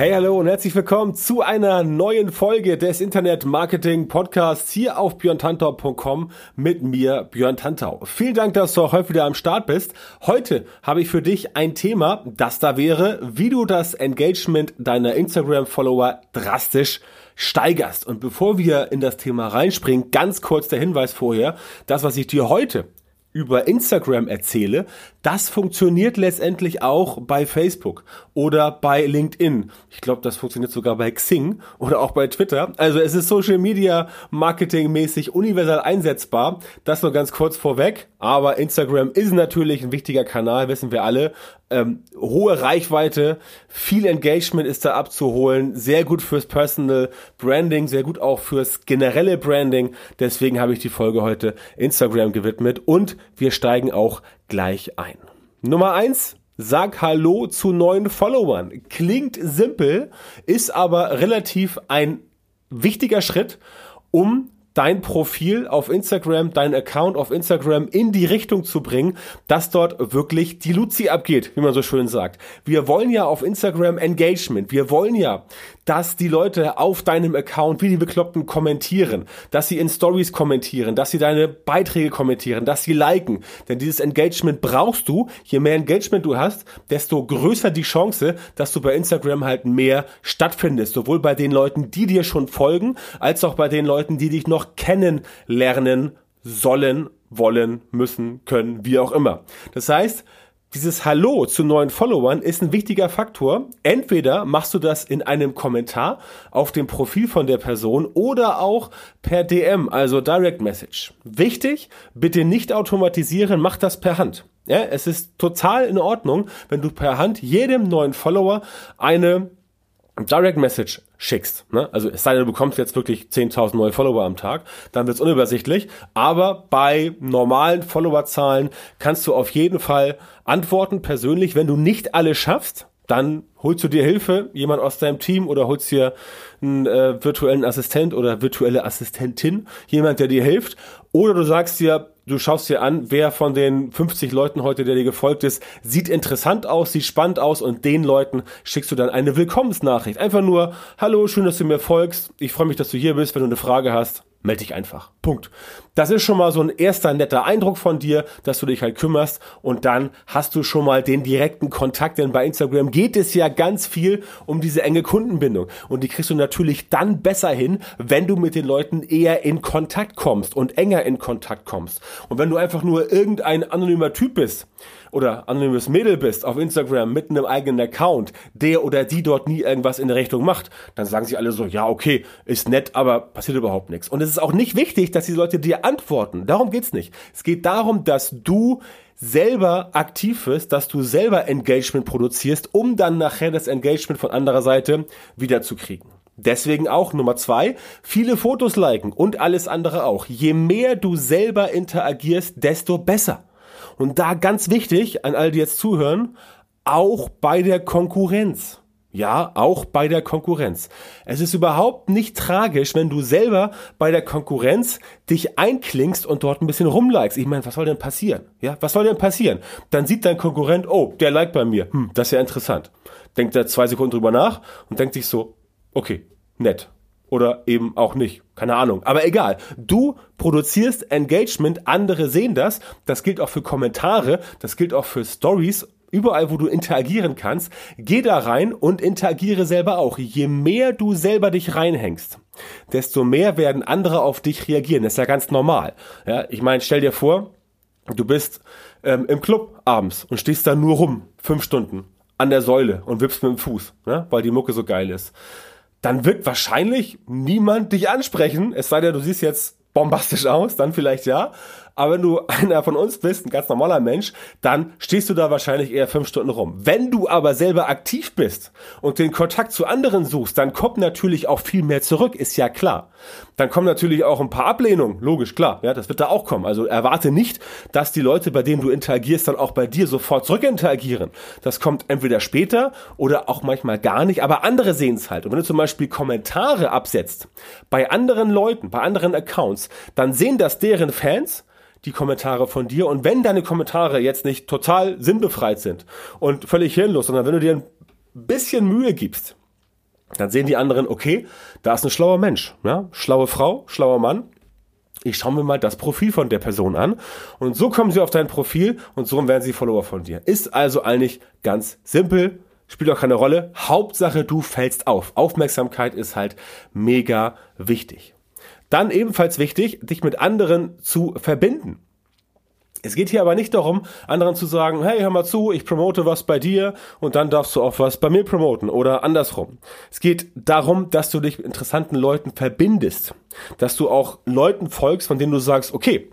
Hey, hallo und herzlich willkommen zu einer neuen Folge des Internet Marketing Podcasts hier auf björntantau.com mit mir, Björn Tantau. Vielen Dank, dass du auch heute wieder am Start bist. Heute habe ich für dich ein Thema, das da wäre, wie du das Engagement deiner Instagram-Follower drastisch steigerst. Und bevor wir in das Thema reinspringen, ganz kurz der Hinweis vorher, das, was ich dir heute über Instagram erzähle, das funktioniert letztendlich auch bei Facebook oder bei LinkedIn. Ich glaube, das funktioniert sogar bei Xing oder auch bei Twitter. Also es ist Social Media Marketing mäßig universal einsetzbar. Das nur ganz kurz vorweg. Aber Instagram ist natürlich ein wichtiger Kanal, wissen wir alle. Ähm, hohe Reichweite, viel Engagement ist da abzuholen, sehr gut fürs Personal Branding, sehr gut auch fürs generelle Branding. Deswegen habe ich die Folge heute Instagram gewidmet und wir steigen auch gleich ein. Nummer eins, Sag Hallo zu neuen Followern. Klingt simpel, ist aber relativ ein wichtiger Schritt, um dein Profil auf Instagram, dein Account auf Instagram in die Richtung zu bringen, dass dort wirklich die Luzi abgeht, wie man so schön sagt. Wir wollen ja auf Instagram Engagement. Wir wollen ja, dass die Leute auf deinem Account wie die Bekloppten kommentieren, dass sie in Stories kommentieren, dass sie deine Beiträge kommentieren, dass sie liken. Denn dieses Engagement brauchst du. Je mehr Engagement du hast, desto größer die Chance, dass du bei Instagram halt mehr stattfindest. Sowohl bei den Leuten, die dir schon folgen, als auch bei den Leuten, die dich noch kennenlernen sollen, wollen, müssen, können, wie auch immer. Das heißt, dieses Hallo zu neuen Followern ist ein wichtiger Faktor. Entweder machst du das in einem Kommentar auf dem Profil von der Person oder auch per DM, also Direct Message. Wichtig, bitte nicht automatisieren, mach das per Hand. Ja, es ist total in Ordnung, wenn du per Hand jedem neuen Follower eine Direct Message schickst. Ne? Also es sei denn, du bekommst jetzt wirklich 10.000 neue Follower am Tag, dann wird's unübersichtlich. Aber bei normalen Followerzahlen kannst du auf jeden Fall antworten persönlich. Wenn du nicht alle schaffst, dann holst du dir Hilfe, jemand aus deinem Team oder holst dir einen äh, virtuellen Assistent oder virtuelle Assistentin, jemand, der dir hilft. Oder du sagst dir, du schaust dir an, wer von den 50 Leuten heute, der dir gefolgt ist, sieht interessant aus, sieht spannend aus und den Leuten schickst du dann eine Willkommensnachricht. Einfach nur, hallo, schön, dass du mir folgst. Ich freue mich, dass du hier bist. Wenn du eine Frage hast, melde dich einfach. Punkt. Das ist schon mal so ein erster netter Eindruck von dir, dass du dich halt kümmerst und dann hast du schon mal den direkten Kontakt, denn bei Instagram geht es ja ganz viel um diese enge Kundenbindung und die kriegst du natürlich dann besser hin, wenn du mit den Leuten eher in Kontakt kommst und enger in Kontakt kommst. Und wenn du einfach nur irgendein anonymer Typ bist, oder anonymes Mädel bist auf Instagram mit einem eigenen Account, der oder die dort nie irgendwas in der Richtung macht, dann sagen sie alle so, ja, okay, ist nett, aber passiert überhaupt nichts. Und es ist auch nicht wichtig, dass die Leute dir antworten. Darum geht's nicht. Es geht darum, dass du selber aktiv wirst, dass du selber Engagement produzierst, um dann nachher das Engagement von anderer Seite wiederzukriegen. Deswegen auch Nummer zwei, viele Fotos liken und alles andere auch. Je mehr du selber interagierst, desto besser. Und da ganz wichtig an all die jetzt zuhören, auch bei der Konkurrenz. Ja, auch bei der Konkurrenz. Es ist überhaupt nicht tragisch, wenn du selber bei der Konkurrenz dich einklingst und dort ein bisschen rumlikest. Ich meine, was soll denn passieren? Ja, was soll denn passieren? Dann sieht dein Konkurrent, oh, der liked bei mir. Hm, das ist ja interessant. Denkt er zwei Sekunden drüber nach und denkt sich so, okay, nett oder eben auch nicht. Keine Ahnung. Aber egal. Du produzierst Engagement, andere sehen das. Das gilt auch für Kommentare, das gilt auch für Stories. Überall, wo du interagieren kannst, geh da rein und interagiere selber auch. Je mehr du selber dich reinhängst, desto mehr werden andere auf dich reagieren. Das ist ja ganz normal. Ja, ich meine, stell dir vor, du bist ähm, im Club abends und stehst da nur rum, fünf Stunden an der Säule und wippst mit dem Fuß, ne, weil die Mucke so geil ist dann wird wahrscheinlich niemand dich ansprechen, es sei denn, du siehst jetzt bombastisch aus, dann vielleicht ja. Aber wenn du einer von uns bist, ein ganz normaler Mensch, dann stehst du da wahrscheinlich eher fünf Stunden rum. Wenn du aber selber aktiv bist und den Kontakt zu anderen suchst, dann kommt natürlich auch viel mehr zurück, ist ja klar. Dann kommen natürlich auch ein paar Ablehnungen, logisch, klar, ja, das wird da auch kommen. Also erwarte nicht, dass die Leute, bei denen du interagierst, dann auch bei dir sofort zurück interagieren. Das kommt entweder später oder auch manchmal gar nicht, aber andere sehen es halt. Und wenn du zum Beispiel Kommentare absetzt bei anderen Leuten, bei anderen Accounts, dann sehen das deren Fans die Kommentare von dir. Und wenn deine Kommentare jetzt nicht total sinnbefreit sind und völlig hirnlos, sondern wenn du dir ein bisschen Mühe gibst, dann sehen die anderen, okay, da ist ein schlauer Mensch, ja, schlaue Frau, schlauer Mann. Ich schaue mir mal das Profil von der Person an und so kommen sie auf dein Profil und so werden sie Follower von dir. Ist also eigentlich ganz simpel, spielt auch keine Rolle. Hauptsache, du fällst auf. Aufmerksamkeit ist halt mega wichtig. Dann ebenfalls wichtig, dich mit anderen zu verbinden. Es geht hier aber nicht darum, anderen zu sagen, hey, hör mal zu, ich promote was bei dir und dann darfst du auch was bei mir promoten oder andersrum. Es geht darum, dass du dich mit interessanten Leuten verbindest, dass du auch Leuten folgst, von denen du sagst, okay,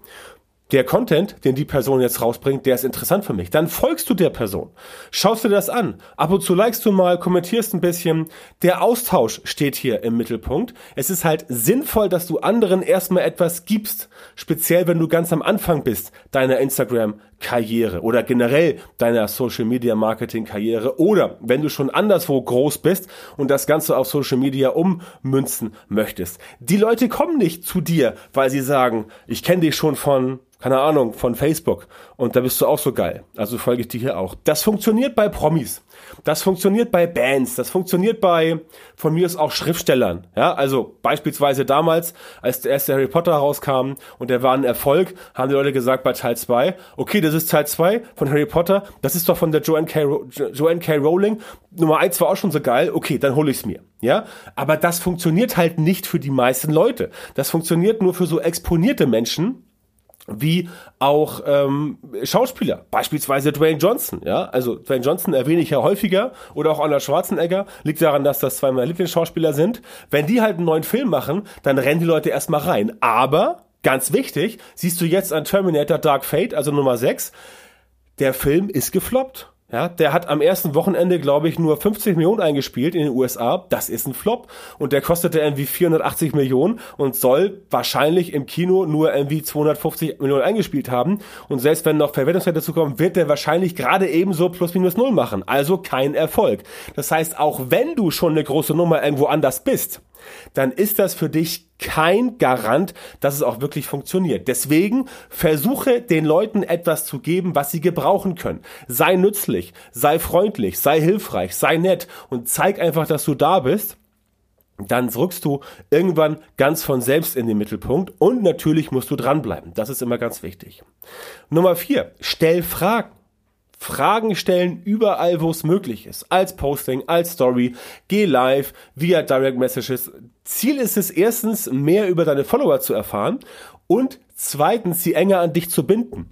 der Content, den die Person jetzt rausbringt, der ist interessant für mich. Dann folgst du der Person. Schaust dir das an. Ab und zu likest du mal, kommentierst ein bisschen. Der Austausch steht hier im Mittelpunkt. Es ist halt sinnvoll, dass du anderen erstmal etwas gibst. Speziell, wenn du ganz am Anfang bist deiner Instagram-Karriere oder generell deiner Social-Media-Marketing-Karriere oder wenn du schon anderswo groß bist und das Ganze auf Social Media ummünzen möchtest. Die Leute kommen nicht zu dir, weil sie sagen, ich kenne dich schon von keine Ahnung, von Facebook. Und da bist du auch so geil. Also folge ich dir hier auch. Das funktioniert bei Promis. Das funktioniert bei Bands. Das funktioniert bei, von mir ist auch Schriftstellern. Ja, also beispielsweise damals, als der erste Harry Potter rauskam und der war ein Erfolg, haben die Leute gesagt bei Teil 2, okay, das ist Teil 2 von Harry Potter. Das ist doch von der Joanne K. Joanne K. Rowling. Nummer 1 war auch schon so geil. Okay, dann hole ich's mir. Ja, aber das funktioniert halt nicht für die meisten Leute. Das funktioniert nur für so exponierte Menschen, wie auch ähm, Schauspieler, beispielsweise Dwayne Johnson. Ja, also Dwayne Johnson erwähne ich ja häufiger oder auch Arnold Schwarzenegger. Liegt daran, dass das zwei meiner Lieblingsschauspieler sind. Wenn die halt einen neuen Film machen, dann rennen die Leute erstmal rein. Aber ganz wichtig, siehst du jetzt an Terminator Dark Fate, also Nummer 6, der Film ist gefloppt. Ja, der hat am ersten Wochenende, glaube ich, nur 50 Millionen eingespielt in den USA. Das ist ein Flop. Und der kostete irgendwie 480 Millionen und soll wahrscheinlich im Kino nur irgendwie 250 Millionen eingespielt haben. Und selbst wenn noch Verwertungswerte dazu kommen, wird der wahrscheinlich gerade ebenso plus minus null machen. Also kein Erfolg. Das heißt, auch wenn du schon eine große Nummer irgendwo anders bist, dann ist das für dich kein Garant, dass es auch wirklich funktioniert. Deswegen versuche den Leuten etwas zu geben, was sie gebrauchen können. Sei nützlich, sei freundlich, sei hilfreich, sei nett und zeig einfach, dass du da bist dann rückst du irgendwann ganz von selbst in den Mittelpunkt und natürlich musst du dranbleiben. Das ist immer ganz wichtig. Nummer vier, stell Fragen. Fragen stellen überall, wo es möglich ist. Als Posting, als Story, geh live, via Direct Messages. Ziel ist es erstens, mehr über deine Follower zu erfahren und zweitens, sie enger an dich zu binden.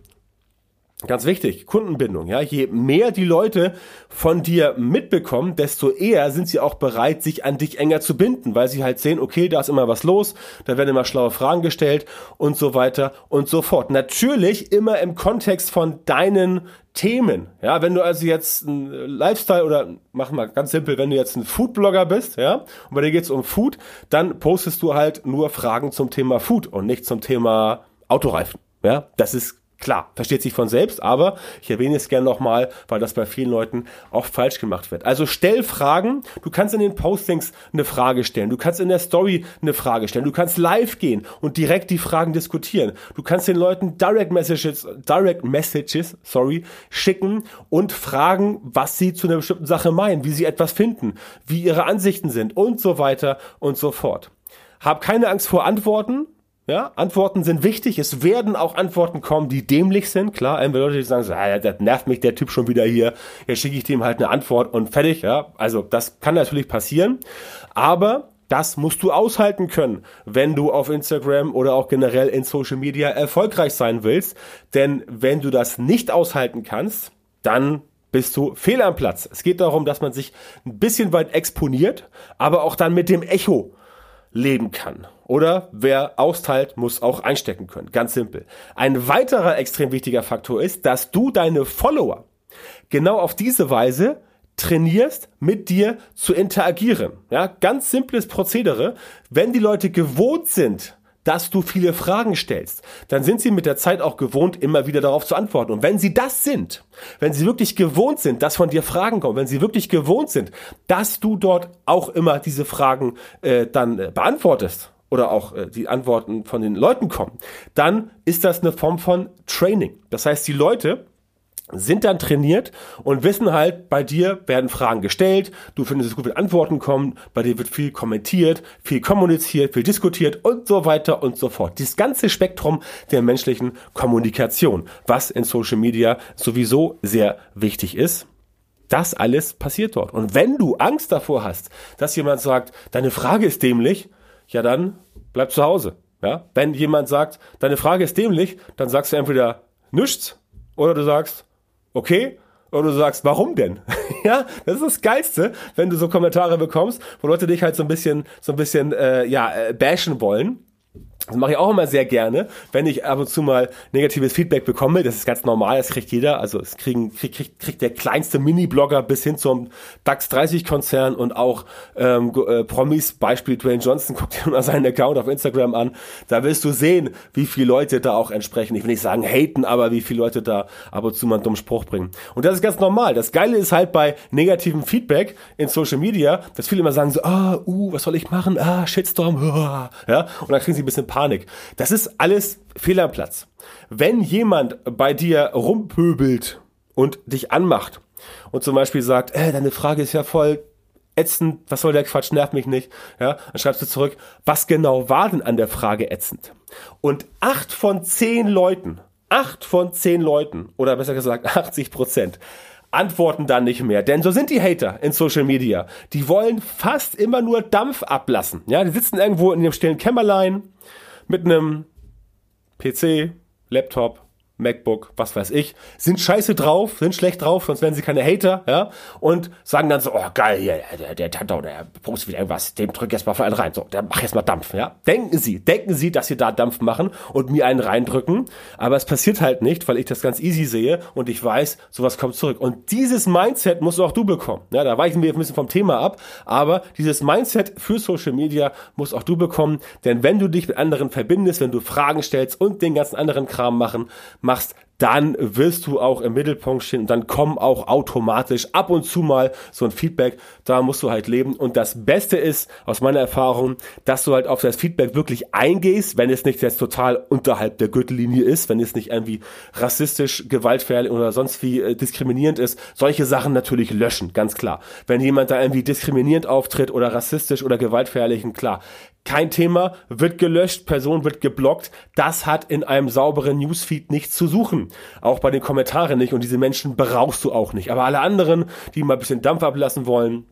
Ganz wichtig, Kundenbindung, ja. Je mehr die Leute von dir mitbekommen, desto eher sind sie auch bereit, sich an dich enger zu binden, weil sie halt sehen, okay, da ist immer was los, da werden immer schlaue Fragen gestellt und so weiter und so fort. Natürlich immer im Kontext von deinen Themen. Ja, wenn du also jetzt ein Lifestyle oder mach mal ganz simpel, wenn du jetzt ein Foodblogger bist, ja, und bei dir geht's um Food, dann postest du halt nur Fragen zum Thema Food und nicht zum Thema Autoreifen. Ja, das ist Klar, versteht sich von selbst, aber ich erwähne es gerne nochmal, weil das bei vielen Leuten auch falsch gemacht wird. Also stell Fragen, du kannst in den Postings eine Frage stellen, du kannst in der Story eine Frage stellen, du kannst live gehen und direkt die Fragen diskutieren. Du kannst den Leuten Direct Messages, Direct Messages, sorry, schicken und fragen, was sie zu einer bestimmten Sache meinen, wie sie etwas finden, wie ihre Ansichten sind und so weiter und so fort. Hab keine Angst vor Antworten, ja, Antworten sind wichtig. Es werden auch Antworten kommen, die dämlich sind. Klar, einige Leute, die sagen so, ah, das nervt mich der Typ schon wieder hier. Jetzt schicke ich dem halt eine Antwort und fertig. Ja, also das kann natürlich passieren. Aber das musst du aushalten können, wenn du auf Instagram oder auch generell in Social Media erfolgreich sein willst. Denn wenn du das nicht aushalten kannst, dann bist du fehl am Platz. Es geht darum, dass man sich ein bisschen weit exponiert, aber auch dann mit dem Echo leben kann. Oder wer austeilt, muss auch einstecken können. Ganz simpel. Ein weiterer extrem wichtiger Faktor ist, dass du deine Follower genau auf diese Weise trainierst, mit dir zu interagieren. Ja, ganz simples Prozedere. Wenn die Leute gewohnt sind, dass du viele Fragen stellst, dann sind sie mit der Zeit auch gewohnt, immer wieder darauf zu antworten. Und wenn sie das sind, wenn sie wirklich gewohnt sind, dass von dir Fragen kommen, wenn sie wirklich gewohnt sind, dass du dort auch immer diese Fragen äh, dann äh, beantwortest oder auch äh, die Antworten von den Leuten kommen, dann ist das eine Form von Training. Das heißt, die Leute sind dann trainiert und wissen halt, bei dir werden Fragen gestellt, du findest es gut, wenn Antworten kommen, bei dir wird viel kommentiert, viel kommuniziert, viel diskutiert und so weiter und so fort. Dieses ganze Spektrum der menschlichen Kommunikation, was in Social Media sowieso sehr wichtig ist. Das alles passiert dort. Und wenn du Angst davor hast, dass jemand sagt, deine Frage ist dämlich, ja dann bleib zu Hause. Ja? Wenn jemand sagt, deine Frage ist dämlich, dann sagst du entweder nichts oder du sagst, okay? Oder du sagst, warum denn? ja, das ist das Geilste, wenn du so Kommentare bekommst, wo Leute dich halt so ein bisschen, so ein bisschen, äh, ja, äh, bashen wollen. Das mache ich auch immer sehr gerne, wenn ich ab und zu mal negatives Feedback bekomme. Das ist ganz normal, das kriegt jeder. Also es kriegen, kriegt, kriegt, kriegt der kleinste Mini-Blogger bis hin zum DAX 30-Konzern und auch ähm, äh, Promis, Beispiel Dwayne Johnson, guck dir mal seinen Account auf Instagram an. Da wirst du sehen, wie viele Leute da auch entsprechen. Ich will nicht sagen haten, aber wie viele Leute da ab und zu mal einen dummen Spruch bringen. Und das ist ganz normal. Das Geile ist halt bei negativem Feedback in Social Media, dass viele immer sagen so, ah, uh, was soll ich machen? Ah, Shitstorm, uh, ja. Und dann kriegen sie ein bisschen Panik. Das ist alles fehl am Platz. Wenn jemand bei dir rumpöbelt und dich anmacht und zum Beispiel sagt, äh, deine Frage ist ja voll ätzend, was soll der Quatsch, nervt mich nicht, ja, dann schreibst du zurück, was genau war denn an der Frage ätzend? Und acht von zehn Leuten, acht von zehn Leuten, oder besser gesagt 80 Prozent, antworten dann nicht mehr. Denn so sind die Hater in Social Media. Die wollen fast immer nur Dampf ablassen. Ja, die sitzen irgendwo in ihrem stillen Kämmerlein mit einem PC, Laptop, MacBook, was weiß ich, sind scheiße drauf, sind schlecht drauf, sonst werden sie keine Hater, ja, und sagen dann so, oh geil, hier, der, der Tantau, der postet wieder irgendwas, dem drück jetzt mal für einen rein, so, der macht jetzt mal Dampf, ja. Denken Sie, denken Sie, dass Sie da Dampf machen und mir einen reindrücken, aber es passiert halt nicht, weil ich das ganz easy sehe und ich weiß, sowas kommt zurück. Und dieses Mindset musst auch du bekommen, ja, da weichen wir ein bisschen vom Thema ab, aber dieses Mindset für Social Media musst auch du bekommen, denn wenn du dich mit anderen verbindest, wenn du Fragen stellst und den ganzen anderen Kram machen, machst, dann wirst du auch im Mittelpunkt stehen und dann kommen auch automatisch ab und zu mal so ein Feedback. Da musst du halt leben. Und das Beste ist, aus meiner Erfahrung, dass du halt auf das Feedback wirklich eingehst, wenn es nicht jetzt total unterhalb der Gürtellinie ist, wenn es nicht irgendwie rassistisch, gewaltfährlich oder sonst wie äh, diskriminierend ist. Solche Sachen natürlich löschen, ganz klar. Wenn jemand da irgendwie diskriminierend auftritt oder rassistisch oder gewaltfährlich, klar, kein Thema, wird gelöscht, Person wird geblockt. Das hat in einem sauberen Newsfeed nichts zu suchen. Auch bei den Kommentaren nicht und diese Menschen brauchst du auch nicht. Aber alle anderen, die mal ein bisschen Dampf ablassen wollen,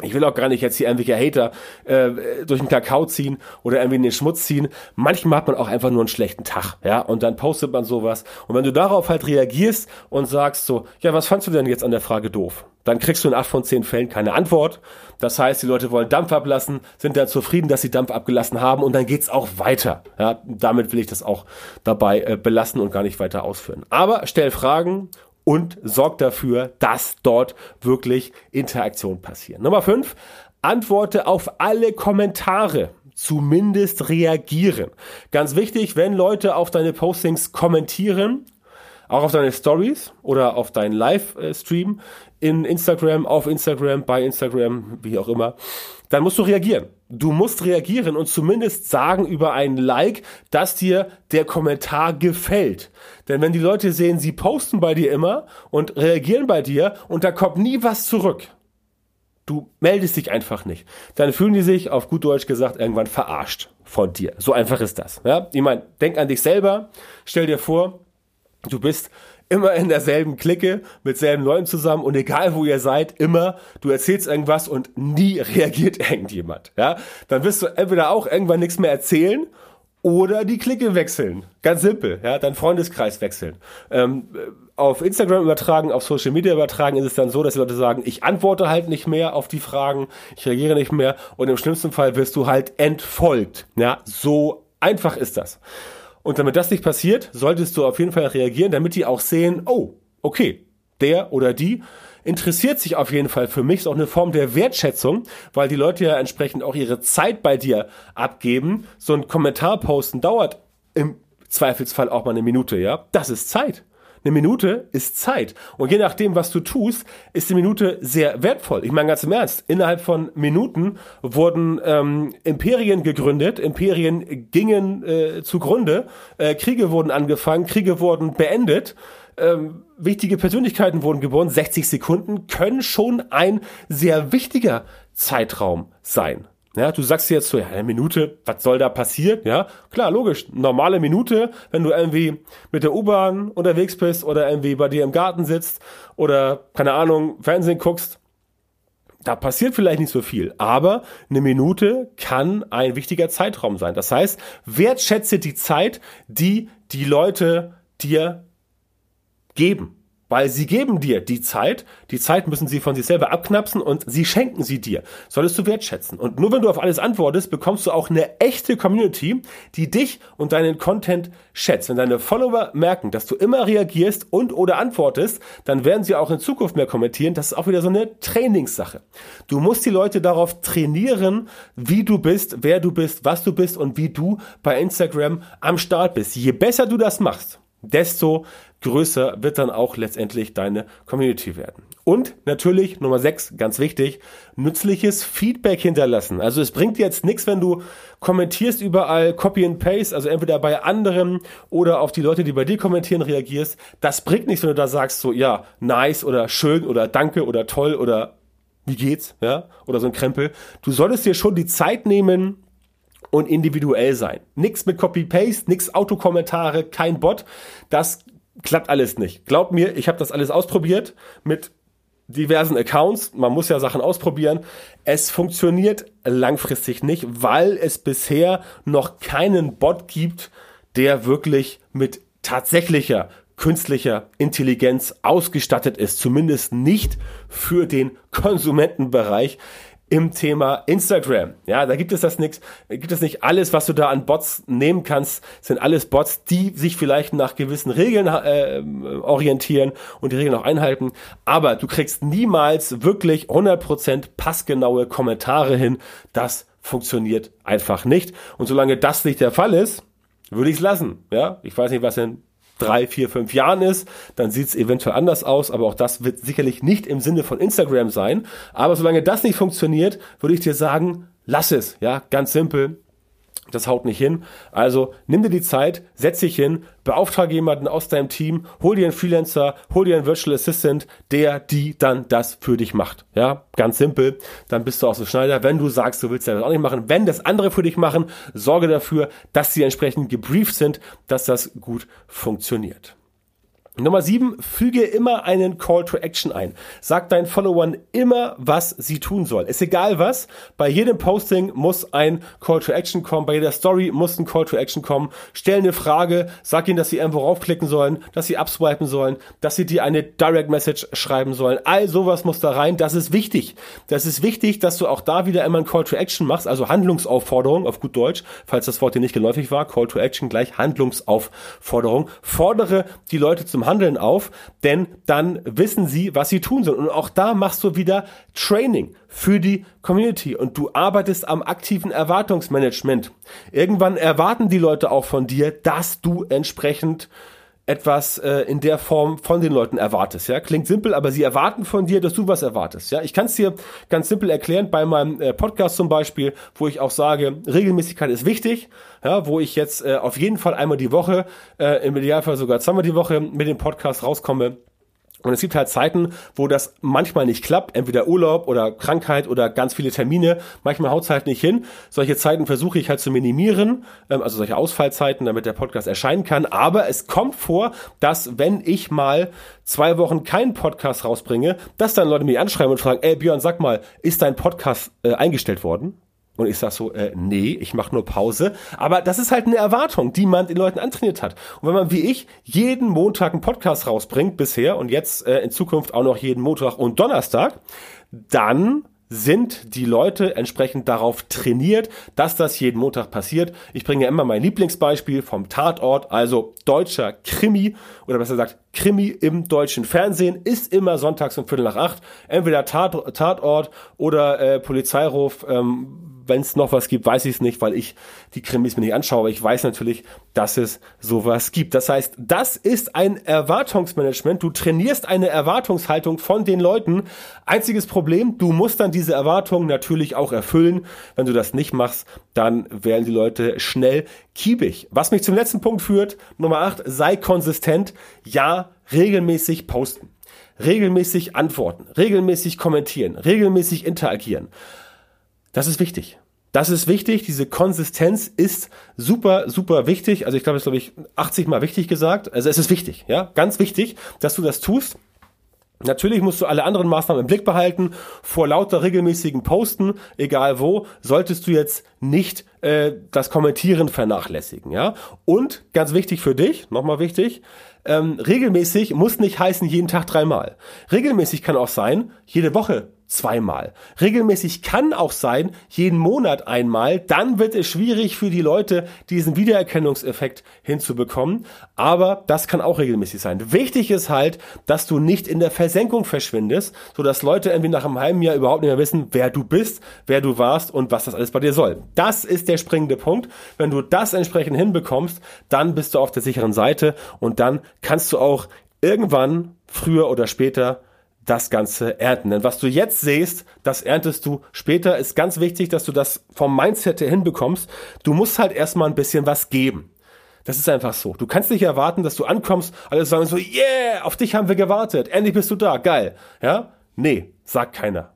ich will auch gar nicht jetzt hier irgendwelche Hater äh, durch den Kakao ziehen oder irgendwie in den Schmutz ziehen. Manchmal hat man auch einfach nur einen schlechten Tag, ja, und dann postet man sowas. Und wenn du darauf halt reagierst und sagst so, ja, was fandst du denn jetzt an der Frage doof? Dann kriegst du in acht von zehn Fällen keine Antwort. Das heißt, die Leute wollen Dampf ablassen, sind dann zufrieden, dass sie Dampf abgelassen haben und dann geht's auch weiter. Ja, damit will ich das auch dabei äh, belassen und gar nicht weiter ausführen. Aber stell Fragen und sorgt dafür, dass dort wirklich Interaktion passiert. Nummer fünf, antworte auf alle Kommentare zumindest reagieren. Ganz wichtig, wenn Leute auf deine Postings kommentieren, auch auf deine Stories oder auf deinen Livestream in Instagram, auf Instagram, bei Instagram, wie auch immer, dann musst du reagieren. Du musst reagieren und zumindest sagen über einen Like, dass dir der Kommentar gefällt. Denn wenn die Leute sehen, sie posten bei dir immer und reagieren bei dir und da kommt nie was zurück, du meldest dich einfach nicht, dann fühlen die sich, auf gut Deutsch gesagt, irgendwann verarscht von dir. So einfach ist das. Ja? Ich meine, denk an dich selber, stell dir vor, Du bist immer in derselben Clique mit selben Leuten zusammen und egal wo ihr seid, immer, du erzählst irgendwas und nie reagiert irgendjemand, ja? Dann wirst du entweder auch irgendwann nichts mehr erzählen oder die Clique wechseln. Ganz simpel, ja, dein Freundeskreis wechseln. Ähm, auf Instagram übertragen, auf Social Media übertragen, ist es dann so, dass die Leute sagen, ich antworte halt nicht mehr auf die Fragen, ich reagiere nicht mehr und im schlimmsten Fall wirst du halt entfolgt. Ja, so einfach ist das. Und damit das nicht passiert, solltest du auf jeden Fall reagieren, damit die auch sehen, oh, okay, der oder die interessiert sich auf jeden Fall für mich. Ist auch eine Form der Wertschätzung, weil die Leute ja entsprechend auch ihre Zeit bei dir abgeben. So ein Kommentar posten dauert im Zweifelsfall auch mal eine Minute, ja. Das ist Zeit. Eine Minute ist Zeit. Und je nachdem, was du tust, ist die Minute sehr wertvoll. Ich meine ganz im Ernst, innerhalb von Minuten wurden ähm, Imperien gegründet, Imperien gingen äh, zugrunde, äh, Kriege wurden angefangen, Kriege wurden beendet ähm, wichtige Persönlichkeiten wurden geboren. 60 Sekunden können schon ein sehr wichtiger Zeitraum sein. Ja, du sagst jetzt so, ja, eine Minute, was soll da passieren? Ja, klar, logisch. Normale Minute, wenn du irgendwie mit der U-Bahn unterwegs bist oder irgendwie bei dir im Garten sitzt oder, keine Ahnung, Fernsehen guckst, da passiert vielleicht nicht so viel, aber eine Minute kann ein wichtiger Zeitraum sein. Das heißt, wertschätze die Zeit, die die Leute dir geben. Weil sie geben dir die Zeit, die Zeit müssen sie von sich selber abknapsen und sie schenken sie dir. Solltest du wertschätzen. Und nur wenn du auf alles antwortest, bekommst du auch eine echte Community, die dich und deinen Content schätzt. Wenn deine Follower merken, dass du immer reagierst und oder antwortest, dann werden sie auch in Zukunft mehr kommentieren. Das ist auch wieder so eine Trainingssache. Du musst die Leute darauf trainieren, wie du bist, wer du bist, was du bist und wie du bei Instagram am Start bist. Je besser du das machst, desto größer wird dann auch letztendlich deine Community werden. Und natürlich, Nummer 6, ganz wichtig, nützliches Feedback hinterlassen. Also es bringt jetzt nichts, wenn du kommentierst überall, Copy and Paste, also entweder bei anderen oder auf die Leute, die bei dir kommentieren, reagierst. Das bringt nichts, wenn du da sagst so, ja, nice oder schön oder danke oder toll oder wie geht's, ja, oder so ein Krempel. Du solltest dir schon die Zeit nehmen, und individuell sein. Nix mit Copy-Paste, nix Autokommentare, kein Bot. Das klappt alles nicht. Glaub mir, ich habe das alles ausprobiert mit diversen Accounts. Man muss ja Sachen ausprobieren. Es funktioniert langfristig nicht, weil es bisher noch keinen Bot gibt, der wirklich mit tatsächlicher künstlicher Intelligenz ausgestattet ist. Zumindest nicht für den Konsumentenbereich im Thema Instagram. Ja, da gibt es das nichts, gibt es nicht alles, was du da an Bots nehmen kannst, sind alles Bots, die sich vielleicht nach gewissen Regeln äh, orientieren und die Regeln auch einhalten, aber du kriegst niemals wirklich 100% passgenaue Kommentare hin. Das funktioniert einfach nicht und solange das nicht der Fall ist, würde ich es lassen. Ja, ich weiß nicht, was in drei, vier, fünf Jahren ist, dann sieht es eventuell anders aus, aber auch das wird sicherlich nicht im Sinne von Instagram sein. Aber solange das nicht funktioniert, würde ich dir sagen, lass es, ja, ganz simpel. Das haut nicht hin. Also nimm dir die Zeit, setz dich hin, beauftrage jemanden aus deinem Team, hol dir einen Freelancer, hol dir einen Virtual Assistant, der, die dann das für dich macht. Ja, ganz simpel. Dann bist du auch so Schneider. Wenn du sagst, du willst das auch nicht machen, wenn das andere für dich machen, sorge dafür, dass sie entsprechend gebrieft sind, dass das gut funktioniert. Nummer sieben, füge immer einen Call to Action ein. Sag deinen Followern immer, was sie tun sollen. Ist egal was. Bei jedem Posting muss ein Call to Action kommen. Bei jeder Story muss ein Call to Action kommen. Stell eine Frage. Sag ihnen, dass sie irgendwo raufklicken sollen, dass sie abswipen sollen, dass sie dir eine Direct Message schreiben sollen. All sowas muss da rein. Das ist wichtig. Das ist wichtig, dass du auch da wieder immer ein Call to Action machst. Also Handlungsaufforderung auf gut Deutsch. Falls das Wort dir nicht geläufig war. Call to Action gleich Handlungsaufforderung. Fordere die Leute zum Handeln auf, denn dann wissen sie, was sie tun sollen. Und auch da machst du wieder Training für die Community und du arbeitest am aktiven Erwartungsmanagement. Irgendwann erwarten die Leute auch von dir, dass du entsprechend etwas äh, in der Form von den Leuten erwartest. Ja, klingt simpel, aber sie erwarten von dir, dass du was erwartest. Ja, ich kann es dir ganz simpel erklären bei meinem äh, Podcast zum Beispiel, wo ich auch sage, Regelmäßigkeit ist wichtig. Ja, wo ich jetzt äh, auf jeden Fall einmal die Woche, äh, im Idealfall sogar zweimal die Woche mit dem Podcast rauskomme und es gibt halt Zeiten, wo das manchmal nicht klappt, entweder Urlaub oder Krankheit oder ganz viele Termine. Manchmal haut es halt nicht hin. Solche Zeiten versuche ich halt zu minimieren, ähm, also solche Ausfallzeiten, damit der Podcast erscheinen kann. Aber es kommt vor, dass wenn ich mal zwei Wochen keinen Podcast rausbringe, dass dann Leute mich anschreiben und fragen, ey Björn, sag mal, ist dein Podcast äh, eingestellt worden? Und ich sag so, äh, nee, ich mache nur Pause. Aber das ist halt eine Erwartung, die man den Leuten antrainiert hat. Und wenn man wie ich jeden Montag einen Podcast rausbringt bisher und jetzt äh, in Zukunft auch noch jeden Montag und Donnerstag, dann sind die Leute entsprechend darauf trainiert, dass das jeden Montag passiert. Ich bringe ja immer mein Lieblingsbeispiel vom Tatort, also deutscher Krimi oder besser gesagt Krimi im deutschen Fernsehen ist immer sonntags um Viertel nach acht. Entweder Tat, Tatort oder äh, Polizeiruf. Ähm, wenn es noch was gibt, weiß ich es nicht, weil ich die Krimis mir nicht anschaue. Aber ich weiß natürlich, dass es sowas gibt. Das heißt, das ist ein Erwartungsmanagement. Du trainierst eine Erwartungshaltung von den Leuten. Einziges Problem, du musst dann diese Erwartungen natürlich auch erfüllen. Wenn du das nicht machst, dann werden die Leute schnell kiebig. Was mich zum letzten Punkt führt, Nummer 8, sei konsistent. Ja, regelmäßig posten. Regelmäßig antworten, regelmäßig kommentieren, regelmäßig interagieren. Das ist wichtig. Das ist wichtig. Diese Konsistenz ist super, super wichtig. Also ich glaube, das glaube ich 80 mal wichtig gesagt. Also es ist wichtig, ja, ganz wichtig, dass du das tust. Natürlich musst du alle anderen Maßnahmen im Blick behalten. Vor lauter regelmäßigen Posten, egal wo, solltest du jetzt nicht äh, das Kommentieren vernachlässigen, ja. Und ganz wichtig für dich, nochmal wichtig, ähm, regelmäßig muss nicht heißen jeden Tag dreimal. Regelmäßig kann auch sein jede Woche zweimal. Regelmäßig kann auch sein, jeden Monat einmal. Dann wird es schwierig für die Leute, diesen Wiedererkennungseffekt hinzubekommen. Aber das kann auch regelmäßig sein. Wichtig ist halt, dass du nicht in der Versenkung verschwindest, sodass Leute irgendwie nach einem halben Jahr überhaupt nicht mehr wissen, wer du bist, wer du warst und was das alles bei dir soll. Das ist der springende Punkt. Wenn du das entsprechend hinbekommst, dann bist du auf der sicheren Seite und dann kannst du auch irgendwann, früher oder später, das Ganze ernten. Denn was du jetzt siehst, das erntest du später. Ist ganz wichtig, dass du das vom Mindset her hinbekommst. Du musst halt erstmal ein bisschen was geben. Das ist einfach so. Du kannst nicht erwarten, dass du ankommst, alle sagen so, yeah, auf dich haben wir gewartet, endlich bist du da, geil. Ja? Nee, sagt keiner.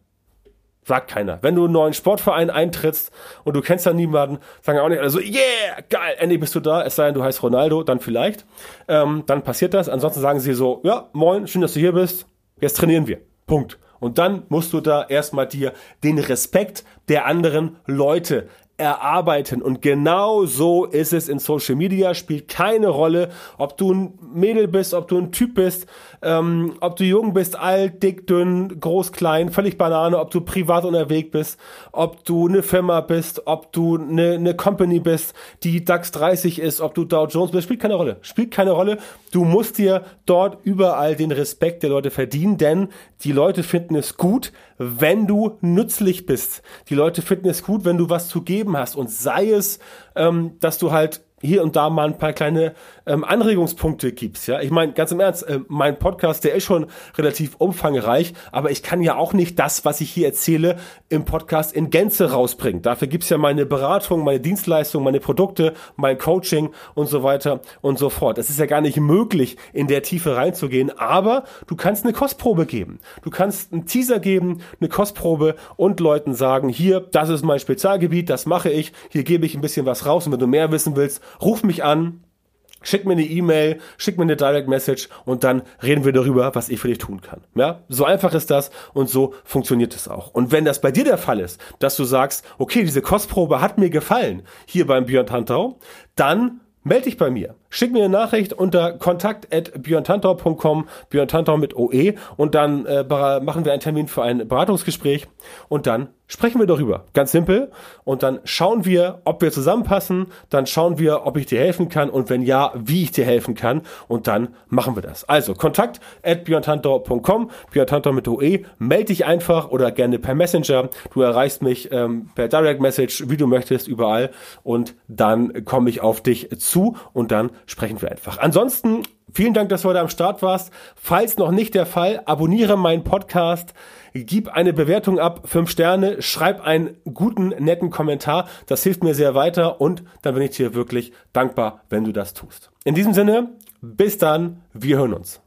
Sagt keiner. Wenn du einen neuen Sportverein eintrittst und du kennst da niemanden, sagen auch nicht alle so, yeah, geil, endlich bist du da, es sei denn, du heißt Ronaldo, dann vielleicht. Ähm, dann passiert das. Ansonsten sagen sie so, ja, moin, schön, dass du hier bist, Jetzt trainieren wir. Punkt. Und dann musst du da erstmal dir den Respekt der anderen Leute erarbeiten. Und genau so ist es in Social Media. Spielt keine Rolle, ob du ein Mädel bist, ob du ein Typ bist, ähm, ob du jung bist, alt, dick, dünn, groß, klein, völlig Banane, ob du privat unterwegs bist, ob du eine Firma bist, ob du eine, eine Company bist, die DAX 30 ist, ob du Dow Jones bist, spielt keine Rolle. Spielt keine Rolle. Du musst dir dort überall den Respekt der Leute verdienen, denn die Leute finden es gut, wenn du nützlich bist. Die Leute finden es gut, wenn du was zu geben hast und sei es, ähm, dass du halt hier und da mal ein paar kleine ähm, Anregungspunkte gibst. Ja, ich meine, ganz im Ernst, äh, mein Podcast, der ist schon relativ umfangreich, aber ich kann ja auch nicht das, was ich hier erzähle, im Podcast in Gänze rausbringen. Dafür gibt's ja meine Beratung, meine Dienstleistung, meine Produkte, mein Coaching und so weiter und so fort. Es ist ja gar nicht möglich, in der Tiefe reinzugehen, aber du kannst eine Kostprobe geben. Du kannst einen Teaser geben, eine Kostprobe und Leuten sagen, hier, das ist mein Spezialgebiet, das mache ich, hier gebe ich ein bisschen was raus und wenn du mehr wissen willst, ruf mich an, schick mir eine E-Mail, schick mir eine Direct Message und dann reden wir darüber, was ich für dich tun kann. Ja, so einfach ist das und so funktioniert es auch. Und wenn das bei dir der Fall ist, dass du sagst, okay, diese Kostprobe hat mir gefallen hier beim Björn Tantau, dann melde dich bei mir. Schick mir eine Nachricht unter kontakt.björntantau.com, Björn Tantau mit OE und dann äh, machen wir einen Termin für ein Beratungsgespräch und dann sprechen wir darüber. Ganz simpel. Und dann schauen wir, ob wir zusammenpassen. Dann schauen wir, ob ich dir helfen kann und wenn ja, wie ich dir helfen kann. Und dann machen wir das. Also kontakt at björntantau.com, Björntantau mit OE. Melde dich einfach oder gerne per Messenger. Du erreichst mich ähm, per Direct Message, wie du möchtest, überall. Und dann komme ich auf dich zu und dann sprechen wir einfach. Ansonsten vielen Dank, dass du heute am Start warst. Falls noch nicht der Fall, abonniere meinen Podcast, gib eine Bewertung ab, fünf Sterne, schreib einen guten, netten Kommentar. Das hilft mir sehr weiter und dann bin ich dir wirklich dankbar, wenn du das tust. In diesem Sinne, bis dann, wir hören uns.